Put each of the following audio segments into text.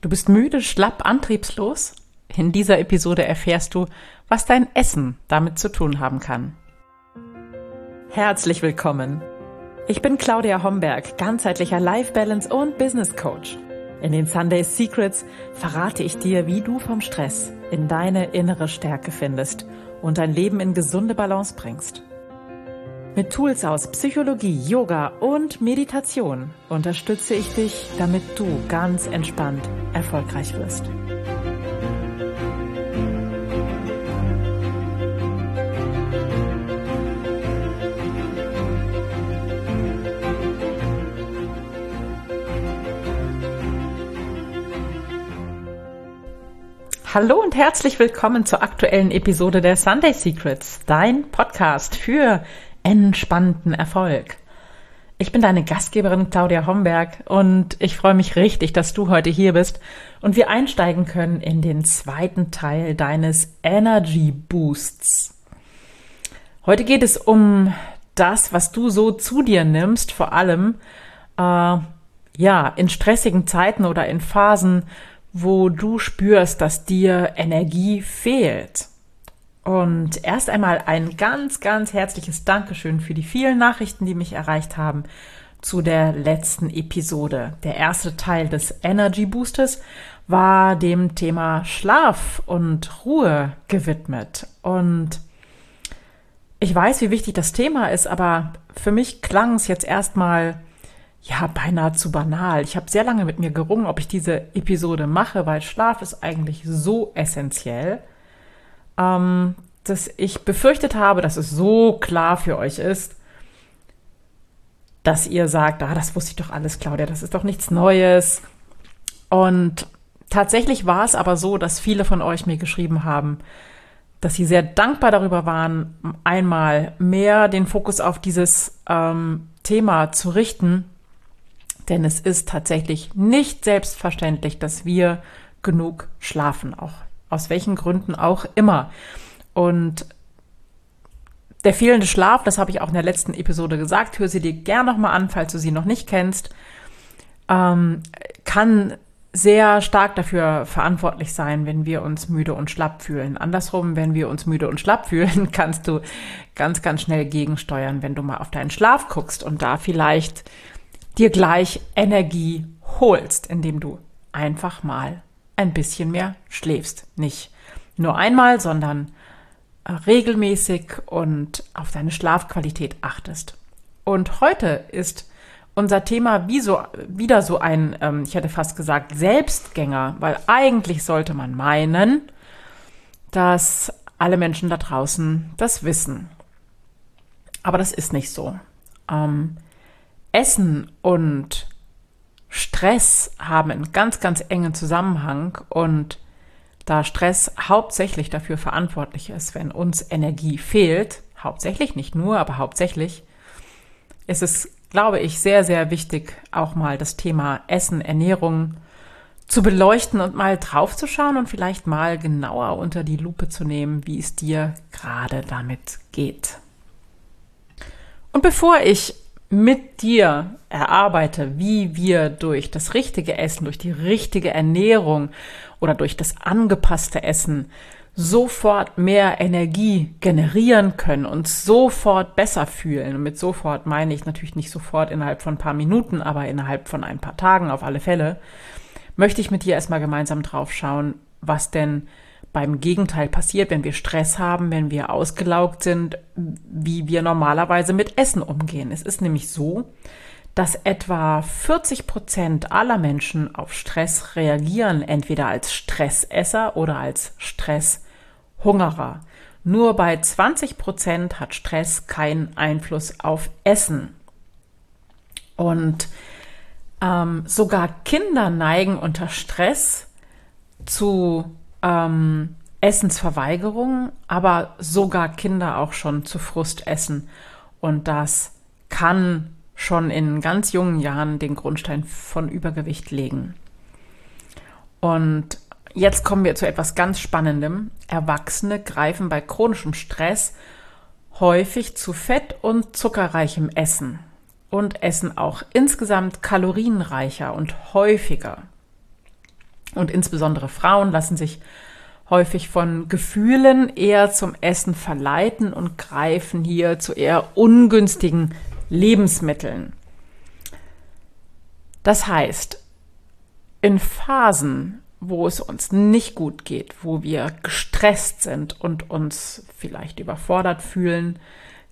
Du bist müde, schlapp, antriebslos? In dieser Episode erfährst du, was dein Essen damit zu tun haben kann. Herzlich willkommen. Ich bin Claudia Homberg, ganzheitlicher Life Balance und Business Coach. In den Sunday Secrets verrate ich dir, wie du vom Stress in deine innere Stärke findest und dein Leben in gesunde Balance bringst. Mit Tools aus Psychologie, Yoga und Meditation unterstütze ich dich, damit du ganz entspannt erfolgreich wirst. Hallo und herzlich willkommen zur aktuellen Episode der Sunday Secrets, dein Podcast für entspannten Erfolg. Ich bin deine Gastgeberin Claudia Homberg und ich freue mich richtig, dass du heute hier bist und wir einsteigen können in den zweiten Teil deines Energy Boosts. Heute geht es um das, was du so zu dir nimmst, vor allem äh, ja in stressigen Zeiten oder in Phasen, wo du spürst, dass dir Energie fehlt. Und erst einmal ein ganz, ganz herzliches Dankeschön für die vielen Nachrichten, die mich erreicht haben zu der letzten Episode. Der erste Teil des Energy Boosters war dem Thema Schlaf und Ruhe gewidmet. Und ich weiß, wie wichtig das Thema ist, aber für mich klang es jetzt erstmal ja beinahe zu banal. Ich habe sehr lange mit mir gerungen, ob ich diese Episode mache, weil Schlaf ist eigentlich so essentiell ähm, dass ich befürchtet habe, dass es so klar für euch ist, dass ihr sagt, ah, das wusste ich doch alles, Claudia, das ist doch nichts Neues. Und tatsächlich war es aber so, dass viele von euch mir geschrieben haben, dass sie sehr dankbar darüber waren, einmal mehr den Fokus auf dieses ähm, Thema zu richten. Denn es ist tatsächlich nicht selbstverständlich, dass wir genug schlafen, auch aus welchen Gründen auch immer. Und der fehlende Schlaf, das habe ich auch in der letzten Episode gesagt, hör sie dir gern nochmal an, falls du sie noch nicht kennst, ähm, kann sehr stark dafür verantwortlich sein, wenn wir uns müde und schlapp fühlen. Andersrum, wenn wir uns müde und schlapp fühlen, kannst du ganz, ganz schnell gegensteuern, wenn du mal auf deinen Schlaf guckst und da vielleicht dir gleich Energie holst, indem du einfach mal ein bisschen mehr schläfst. Nicht nur einmal, sondern äh, regelmäßig und auf deine Schlafqualität achtest. Und heute ist unser Thema wie so, wieder so ein, ähm, ich hätte fast gesagt, Selbstgänger, weil eigentlich sollte man meinen, dass alle Menschen da draußen das wissen. Aber das ist nicht so. Ähm, Essen und Stress haben einen ganz, ganz engen Zusammenhang und da Stress hauptsächlich dafür verantwortlich ist, wenn uns Energie fehlt, hauptsächlich, nicht nur, aber hauptsächlich, ist es, glaube ich, sehr, sehr wichtig, auch mal das Thema Essen, Ernährung zu beleuchten und mal draufzuschauen und vielleicht mal genauer unter die Lupe zu nehmen, wie es dir gerade damit geht. Und bevor ich mit dir erarbeite, wie wir durch das richtige Essen, durch die richtige Ernährung oder durch das angepasste Essen sofort mehr Energie generieren können, und sofort besser fühlen. Und mit sofort meine ich natürlich nicht sofort innerhalb von ein paar Minuten, aber innerhalb von ein paar Tagen auf alle Fälle, möchte ich mit dir erstmal gemeinsam drauf schauen, was denn beim Gegenteil passiert, wenn wir Stress haben, wenn wir ausgelaugt sind, wie wir normalerweise mit Essen umgehen. Es ist nämlich so, dass etwa 40 Prozent aller Menschen auf Stress reagieren, entweder als Stressesser oder als Stresshungerer. Nur bei 20 Prozent hat Stress keinen Einfluss auf Essen. Und ähm, sogar Kinder neigen unter Stress zu ähm, Essensverweigerung, aber sogar Kinder auch schon zu Frustessen. Und das kann schon in ganz jungen Jahren den Grundstein von Übergewicht legen. Und jetzt kommen wir zu etwas ganz Spannendem. Erwachsene greifen bei chronischem Stress häufig zu fett- und zuckerreichem Essen und essen auch insgesamt kalorienreicher und häufiger. Und insbesondere Frauen lassen sich häufig von Gefühlen eher zum Essen verleiten und greifen hier zu eher ungünstigen Lebensmitteln. Das heißt, in Phasen, wo es uns nicht gut geht, wo wir gestresst sind und uns vielleicht überfordert fühlen,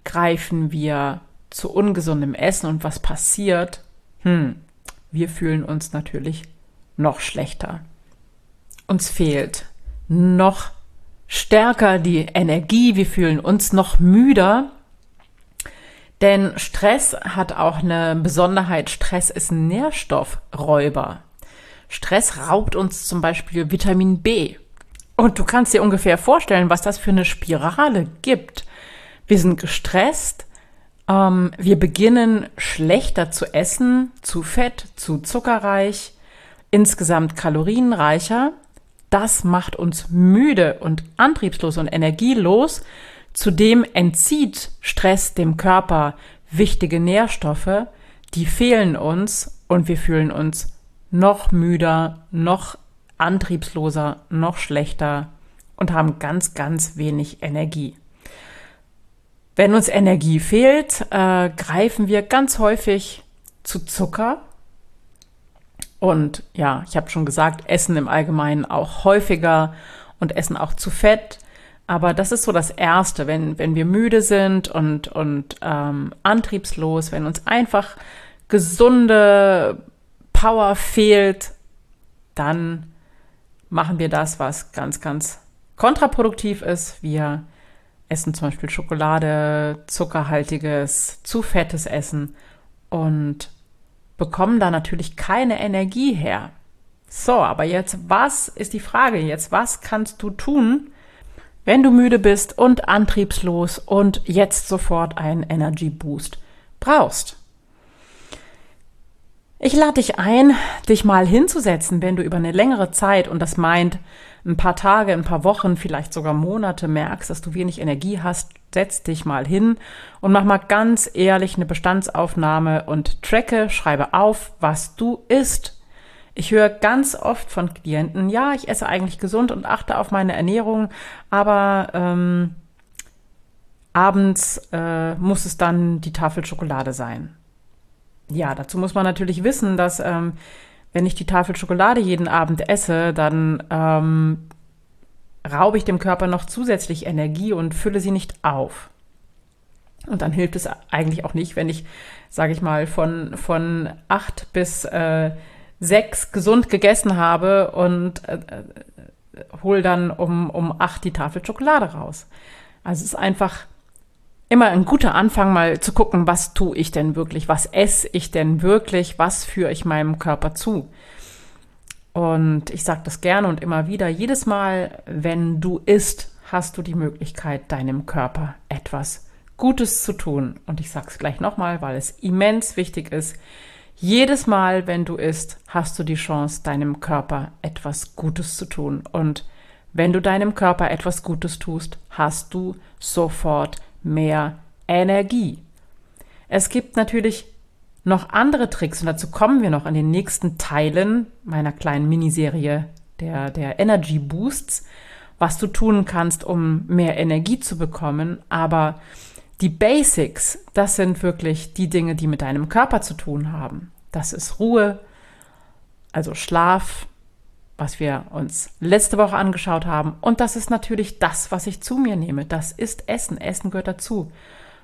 greifen wir zu ungesundem Essen und was passiert? Hm, wir fühlen uns natürlich noch schlechter. Uns fehlt noch stärker die Energie, wir fühlen uns noch müder. Denn Stress hat auch eine Besonderheit. Stress ist ein Nährstoffräuber. Stress raubt uns zum Beispiel Vitamin B. Und du kannst dir ungefähr vorstellen, was das für eine Spirale gibt. Wir sind gestresst, ähm, wir beginnen schlechter zu essen, zu fett, zu zuckerreich, insgesamt kalorienreicher. Das macht uns müde und antriebslos und energielos. Zudem entzieht Stress dem Körper wichtige Nährstoffe, die fehlen uns und wir fühlen uns noch müder, noch antriebsloser, noch schlechter und haben ganz, ganz wenig Energie. Wenn uns Energie fehlt, äh, greifen wir ganz häufig zu Zucker. Und ja, ich habe schon gesagt, essen im Allgemeinen auch häufiger und essen auch zu Fett. Aber das ist so das Erste, wenn, wenn wir müde sind und, und ähm, antriebslos, wenn uns einfach gesunde Power fehlt, dann machen wir das, was ganz, ganz kontraproduktiv ist. Wir essen zum Beispiel Schokolade, zuckerhaltiges, zu fettes Essen und bekommen da natürlich keine Energie her. So, aber jetzt, was ist die Frage jetzt? Was kannst du tun, wenn du müde bist und antriebslos und jetzt sofort einen Energy Boost brauchst? Ich lade dich ein, dich mal hinzusetzen, wenn du über eine längere Zeit, und das meint ein paar Tage, ein paar Wochen, vielleicht sogar Monate merkst, dass du wenig Energie hast, setz dich mal hin und mach mal ganz ehrlich eine Bestandsaufnahme und tracke, schreibe auf, was du isst. Ich höre ganz oft von Klienten, ja, ich esse eigentlich gesund und achte auf meine Ernährung, aber ähm, abends äh, muss es dann die Tafel Schokolade sein. Ja, dazu muss man natürlich wissen, dass ähm, wenn ich die Tafel Schokolade jeden Abend esse, dann ähm, raube ich dem Körper noch zusätzlich Energie und fülle sie nicht auf. Und dann hilft es eigentlich auch nicht, wenn ich, sage ich mal, von, von acht bis äh, sechs gesund gegessen habe und äh, äh hol dann um, um acht die Tafel Schokolade raus. Also es ist einfach immer ein guter Anfang, mal zu gucken, was tue ich denn wirklich, was esse ich denn wirklich, was führe ich meinem Körper zu. Und ich sage das gerne und immer wieder, jedes Mal, wenn du isst, hast du die Möglichkeit, deinem Körper etwas Gutes zu tun. Und ich sage es gleich nochmal, weil es immens wichtig ist. Jedes Mal, wenn du isst, hast du die Chance, deinem Körper etwas Gutes zu tun. Und wenn du deinem Körper etwas Gutes tust, hast du sofort mehr Energie. Es gibt natürlich noch andere Tricks und dazu kommen wir noch in den nächsten Teilen meiner kleinen Miniserie der, der Energy Boosts, was du tun kannst, um mehr Energie zu bekommen. Aber die Basics, das sind wirklich die Dinge, die mit deinem Körper zu tun haben. Das ist Ruhe, also Schlaf, was wir uns letzte Woche angeschaut haben. Und das ist natürlich das, was ich zu mir nehme. Das ist Essen. Essen gehört dazu.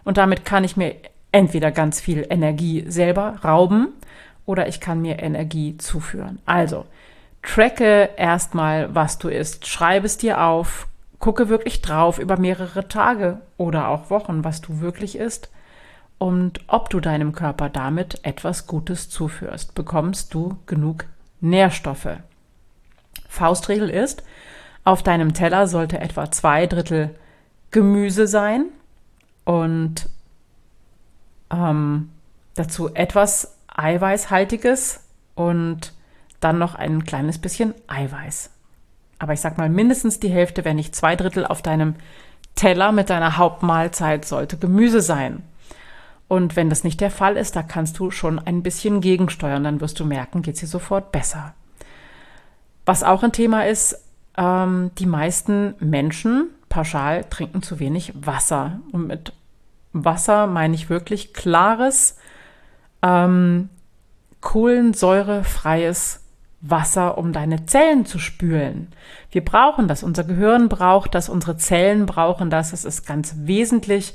Und damit kann ich mir entweder ganz viel Energie selber rauben oder ich kann mir Energie zuführen. Also, tracke erstmal, was du isst. Schreibe es dir auf. Gucke wirklich drauf über mehrere Tage oder auch Wochen, was du wirklich isst und ob du deinem Körper damit etwas Gutes zuführst. Bekommst du genug Nährstoffe? Faustregel ist, auf deinem Teller sollte etwa zwei Drittel Gemüse sein und ähm, dazu etwas Eiweißhaltiges und dann noch ein kleines bisschen Eiweiß. Aber ich sag mal, mindestens die Hälfte, wenn nicht zwei Drittel auf deinem Teller mit deiner Hauptmahlzeit sollte Gemüse sein. Und wenn das nicht der Fall ist, da kannst du schon ein bisschen gegensteuern, dann wirst du merken, geht dir sofort besser. Was auch ein Thema ist, ähm, die meisten Menschen pauschal trinken zu wenig Wasser. Und mit Wasser meine ich wirklich klares, ähm, kohlensäurefreies Wasser, um deine Zellen zu spülen. Wir brauchen das, unser Gehirn braucht das, unsere Zellen brauchen das, es ist ganz wesentlich.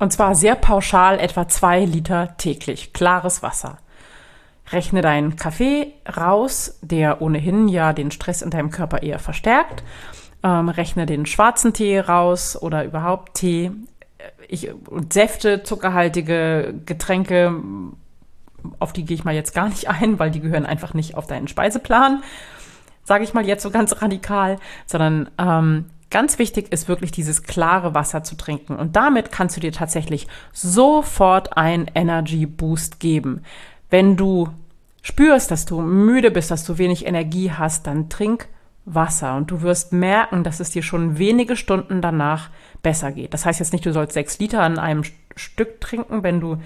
Und zwar sehr pauschal etwa zwei Liter täglich, klares Wasser. Rechne deinen Kaffee raus, der ohnehin ja den Stress in deinem Körper eher verstärkt. Ähm, rechne den schwarzen Tee raus oder überhaupt Tee. Ich, Säfte, zuckerhaltige Getränke, auf die gehe ich mal jetzt gar nicht ein, weil die gehören einfach nicht auf deinen Speiseplan, sage ich mal jetzt so ganz radikal, sondern ähm, ganz wichtig ist wirklich dieses klare Wasser zu trinken. Und damit kannst du dir tatsächlich sofort einen Energy Boost geben. Wenn du spürst, dass du müde bist, dass du wenig Energie hast, dann trink Wasser und du wirst merken, dass es dir schon wenige Stunden danach besser geht. Das heißt jetzt nicht, du sollst sechs Liter an einem Stück trinken, wenn du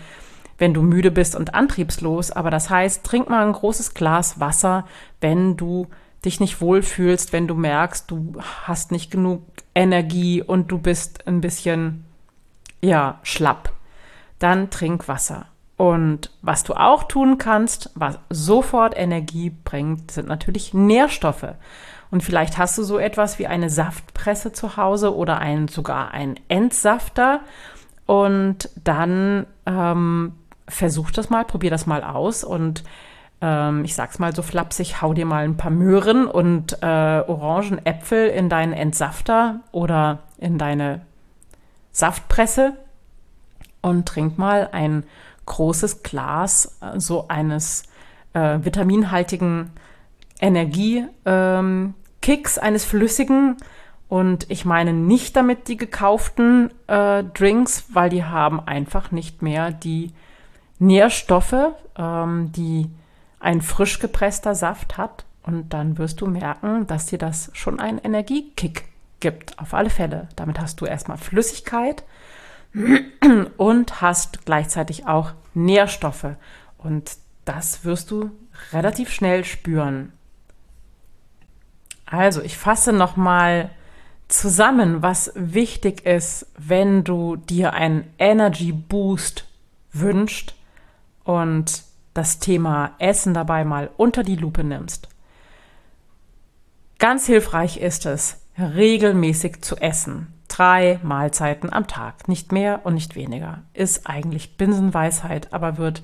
wenn du müde bist und antriebslos, aber das heißt, trink mal ein großes Glas Wasser, wenn du dich nicht wohlfühlst, wenn du merkst, du hast nicht genug Energie und du bist ein bisschen ja, schlapp. Dann trink Wasser. Und was du auch tun kannst, was sofort Energie bringt, sind natürlich Nährstoffe. Und vielleicht hast du so etwas wie eine Saftpresse zu Hause oder einen, sogar einen Entsafter. Und dann ähm, versuch das mal, probier das mal aus und ähm, ich sag's mal so flapsig, hau dir mal ein paar Möhren und äh, Orangen, in deinen Entsafter oder in deine Saftpresse und trink mal ein großes Glas äh, so eines äh, vitaminhaltigen Energiekicks, ähm, eines flüssigen. Und ich meine nicht damit die gekauften äh, Drinks, weil die haben einfach nicht mehr die Nährstoffe, ähm, die ein frisch gepresster Saft hat. Und dann wirst du merken, dass dir das schon einen Energiekick gibt. Auf alle Fälle. Damit hast du erstmal Flüssigkeit und hast gleichzeitig auch Nährstoffe. Und das wirst du relativ schnell spüren. Also, ich fasse nochmal zusammen, was wichtig ist, wenn du dir einen Energy Boost wünscht und das Thema Essen dabei mal unter die Lupe nimmst. Ganz hilfreich ist es, regelmäßig zu essen. Drei Mahlzeiten am Tag, nicht mehr und nicht weniger. Ist eigentlich Binsenweisheit, aber wird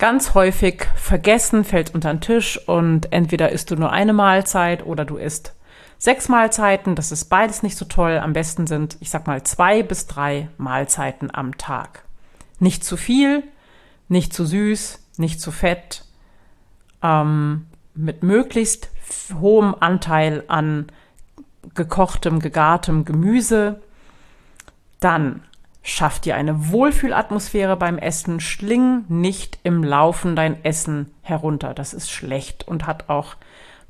ganz häufig vergessen, fällt unter den Tisch und entweder isst du nur eine Mahlzeit oder du isst sechs Mahlzeiten. Das ist beides nicht so toll. Am besten sind, ich sag mal, zwei bis drei Mahlzeiten am Tag. Nicht zu viel, nicht zu süß, nicht zu fett, ähm, mit möglichst hohem Anteil an gekochtem, gegartem Gemüse. Dann schaff dir eine Wohlfühlatmosphäre beim Essen, schling nicht im Laufen dein Essen herunter. Das ist schlecht und hat auch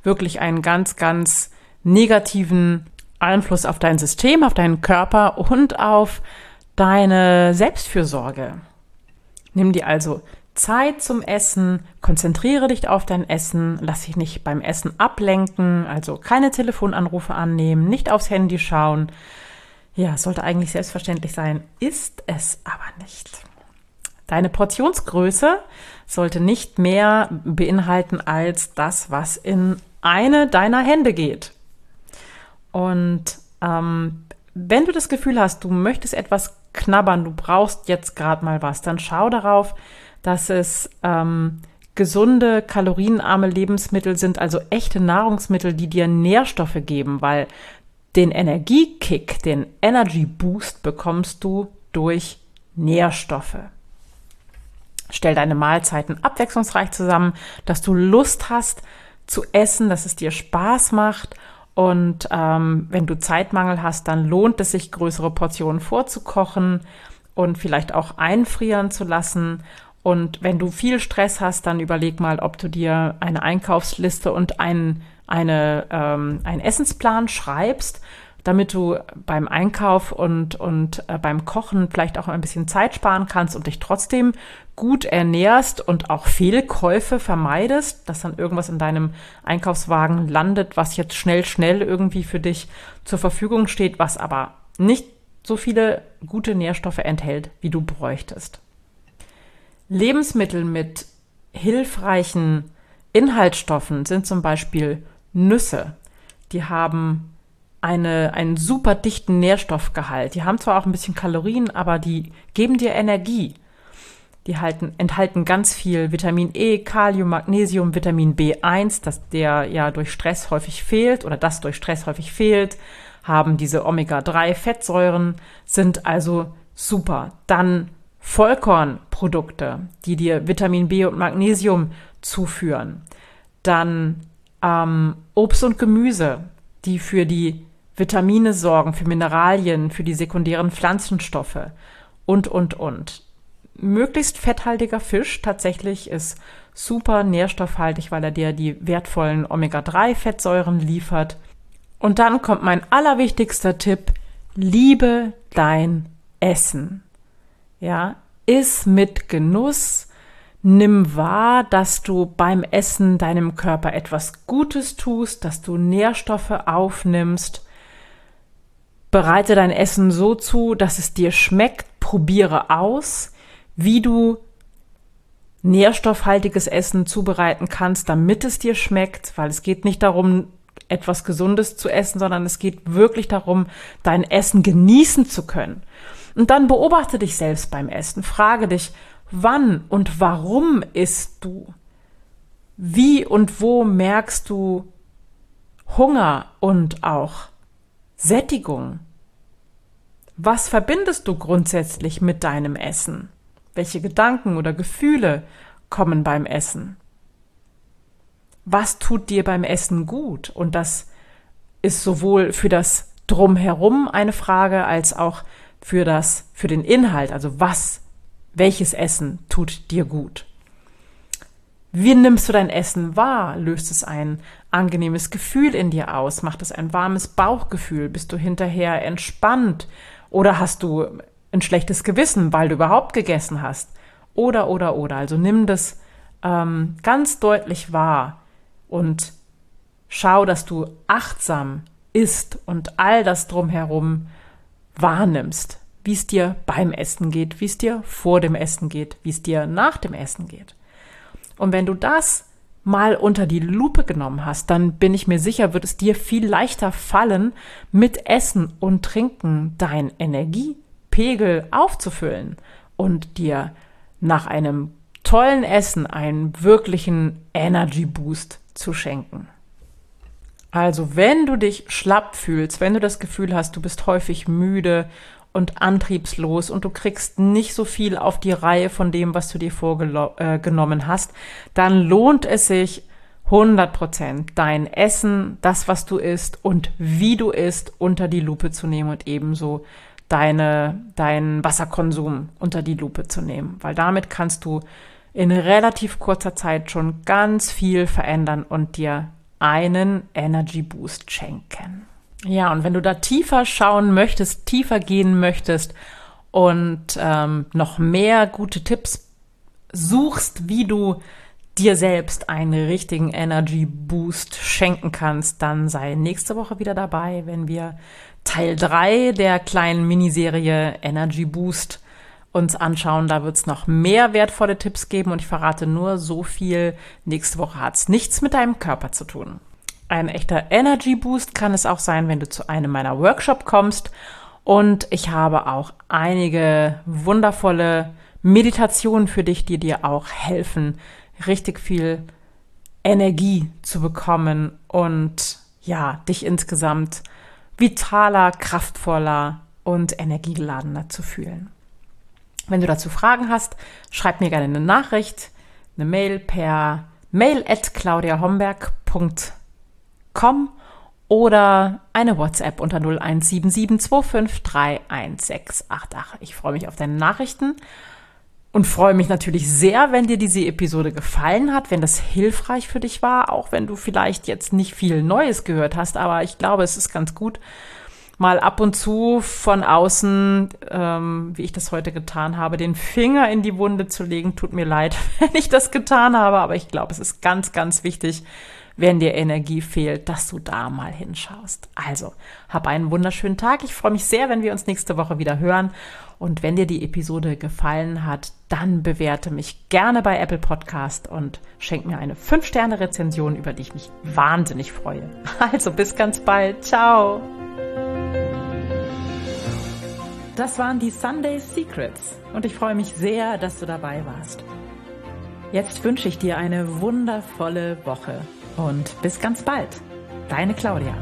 wirklich einen ganz, ganz negativen Einfluss auf dein System, auf deinen Körper und auf deine Selbstfürsorge. Nimm dir also Zeit zum Essen, konzentriere dich auf dein Essen, lass dich nicht beim Essen ablenken, also keine Telefonanrufe annehmen, nicht aufs Handy schauen. Ja, sollte eigentlich selbstverständlich sein, ist es aber nicht. Deine Portionsgröße sollte nicht mehr beinhalten als das, was in eine deiner Hände geht. Und ähm, wenn du das Gefühl hast, du möchtest etwas knabbern, du brauchst jetzt gerade mal was, dann schau darauf, dass es ähm, gesunde, kalorienarme Lebensmittel sind, also echte Nahrungsmittel, die dir Nährstoffe geben, weil den Energiekick, den Energy Boost bekommst du durch Nährstoffe. Stell deine Mahlzeiten abwechslungsreich zusammen, dass du Lust hast zu essen, dass es dir Spaß macht und ähm, wenn du Zeitmangel hast, dann lohnt es sich, größere Portionen vorzukochen und vielleicht auch einfrieren zu lassen. Und wenn du viel Stress hast, dann überleg mal, ob du dir eine Einkaufsliste und einen, eine, ähm, einen Essensplan schreibst damit du beim Einkauf und, und äh, beim Kochen vielleicht auch ein bisschen Zeit sparen kannst und dich trotzdem gut ernährst und auch Fehlkäufe vermeidest, dass dann irgendwas in deinem Einkaufswagen landet, was jetzt schnell, schnell irgendwie für dich zur Verfügung steht, was aber nicht so viele gute Nährstoffe enthält, wie du bräuchtest. Lebensmittel mit hilfreichen Inhaltsstoffen sind zum Beispiel Nüsse. Die haben eine, einen super dichten Nährstoffgehalt. Die haben zwar auch ein bisschen Kalorien, aber die geben dir Energie. Die halten, enthalten ganz viel Vitamin E, Kalium, Magnesium, Vitamin B1, das der ja durch Stress häufig fehlt oder das durch Stress häufig fehlt, haben diese Omega-3-Fettsäuren, sind also super. Dann Vollkornprodukte, die dir Vitamin B und Magnesium zuführen. Dann ähm, Obst und Gemüse, die für die Vitamine sorgen, für Mineralien, für die sekundären Pflanzenstoffe und, und, und. Möglichst fetthaltiger Fisch tatsächlich ist super nährstoffhaltig, weil er dir die wertvollen Omega-3-Fettsäuren liefert. Und dann kommt mein allerwichtigster Tipp. Liebe dein Essen. Ja, iss mit Genuss. Nimm wahr, dass du beim Essen deinem Körper etwas Gutes tust, dass du Nährstoffe aufnimmst. Bereite dein Essen so zu, dass es dir schmeckt. Probiere aus, wie du nährstoffhaltiges Essen zubereiten kannst, damit es dir schmeckt, weil es geht nicht darum, etwas Gesundes zu essen, sondern es geht wirklich darum, dein Essen genießen zu können. Und dann beobachte dich selbst beim Essen. Frage dich, wann und warum isst du? Wie und wo merkst du Hunger und auch Sättigung? Was verbindest du grundsätzlich mit deinem Essen? Welche Gedanken oder Gefühle kommen beim Essen? Was tut dir beim Essen gut? Und das ist sowohl für das Drumherum eine Frage als auch für das, für den Inhalt, also was, welches Essen tut dir gut? Wie nimmst du dein Essen wahr? Löst es ein angenehmes Gefühl in dir aus? Macht es ein warmes Bauchgefühl? Bist du hinterher entspannt? Oder hast du ein schlechtes Gewissen, weil du überhaupt gegessen hast? Oder, oder, oder. Also nimm das ähm, ganz deutlich wahr und schau, dass du achtsam isst und all das drumherum wahrnimmst, wie es dir beim Essen geht, wie es dir vor dem Essen geht, wie es dir nach dem Essen geht. Und wenn du das mal unter die Lupe genommen hast, dann bin ich mir sicher, wird es dir viel leichter fallen, mit Essen und Trinken dein Energiepegel aufzufüllen und dir nach einem tollen Essen einen wirklichen Energy Boost zu schenken. Also, wenn du dich schlapp fühlst, wenn du das Gefühl hast, du bist häufig müde und antriebslos und du kriegst nicht so viel auf die Reihe von dem, was du dir vorgenommen äh, hast, dann lohnt es sich 100 Prozent dein Essen, das, was du isst und wie du isst, unter die Lupe zu nehmen und ebenso deine, deinen Wasserkonsum unter die Lupe zu nehmen, weil damit kannst du in relativ kurzer Zeit schon ganz viel verändern und dir einen Energy Boost schenken. Ja, und wenn du da tiefer schauen möchtest, tiefer gehen möchtest und ähm, noch mehr gute Tipps suchst, wie du dir selbst einen richtigen Energy Boost schenken kannst, dann sei nächste Woche wieder dabei, wenn wir Teil 3 der kleinen Miniserie Energy Boost uns anschauen. Da wird es noch mehr wertvolle Tipps geben und ich verrate nur so viel. Nächste Woche hat es nichts mit deinem Körper zu tun. Ein echter Energy Boost kann es auch sein, wenn du zu einem meiner Workshop kommst. Und ich habe auch einige wundervolle Meditationen für dich, die dir auch helfen, richtig viel Energie zu bekommen und ja, dich insgesamt vitaler, kraftvoller und energiegeladener zu fühlen. Wenn du dazu Fragen hast, schreib mir gerne eine Nachricht, eine Mail per mail at claudiahomberg.com oder eine WhatsApp unter 0177253168. Ich freue mich auf deine Nachrichten und freue mich natürlich sehr, wenn dir diese Episode gefallen hat, wenn das hilfreich für dich war, auch wenn du vielleicht jetzt nicht viel Neues gehört hast, aber ich glaube, es ist ganz gut, mal ab und zu von außen, ähm, wie ich das heute getan habe, den Finger in die Wunde zu legen. Tut mir leid, wenn ich das getan habe, aber ich glaube, es ist ganz, ganz wichtig, wenn dir Energie fehlt, dass du da mal hinschaust. Also, hab einen wunderschönen Tag. Ich freue mich sehr, wenn wir uns nächste Woche wieder hören. Und wenn dir die Episode gefallen hat, dann bewerte mich gerne bei Apple Podcast und schenk mir eine 5-Sterne-Rezension, über die ich mich wahnsinnig freue. Also bis ganz bald. Ciao. Das waren die Sunday Secrets und ich freue mich sehr, dass du dabei warst. Jetzt wünsche ich dir eine wundervolle Woche und bis ganz bald. Deine Claudia.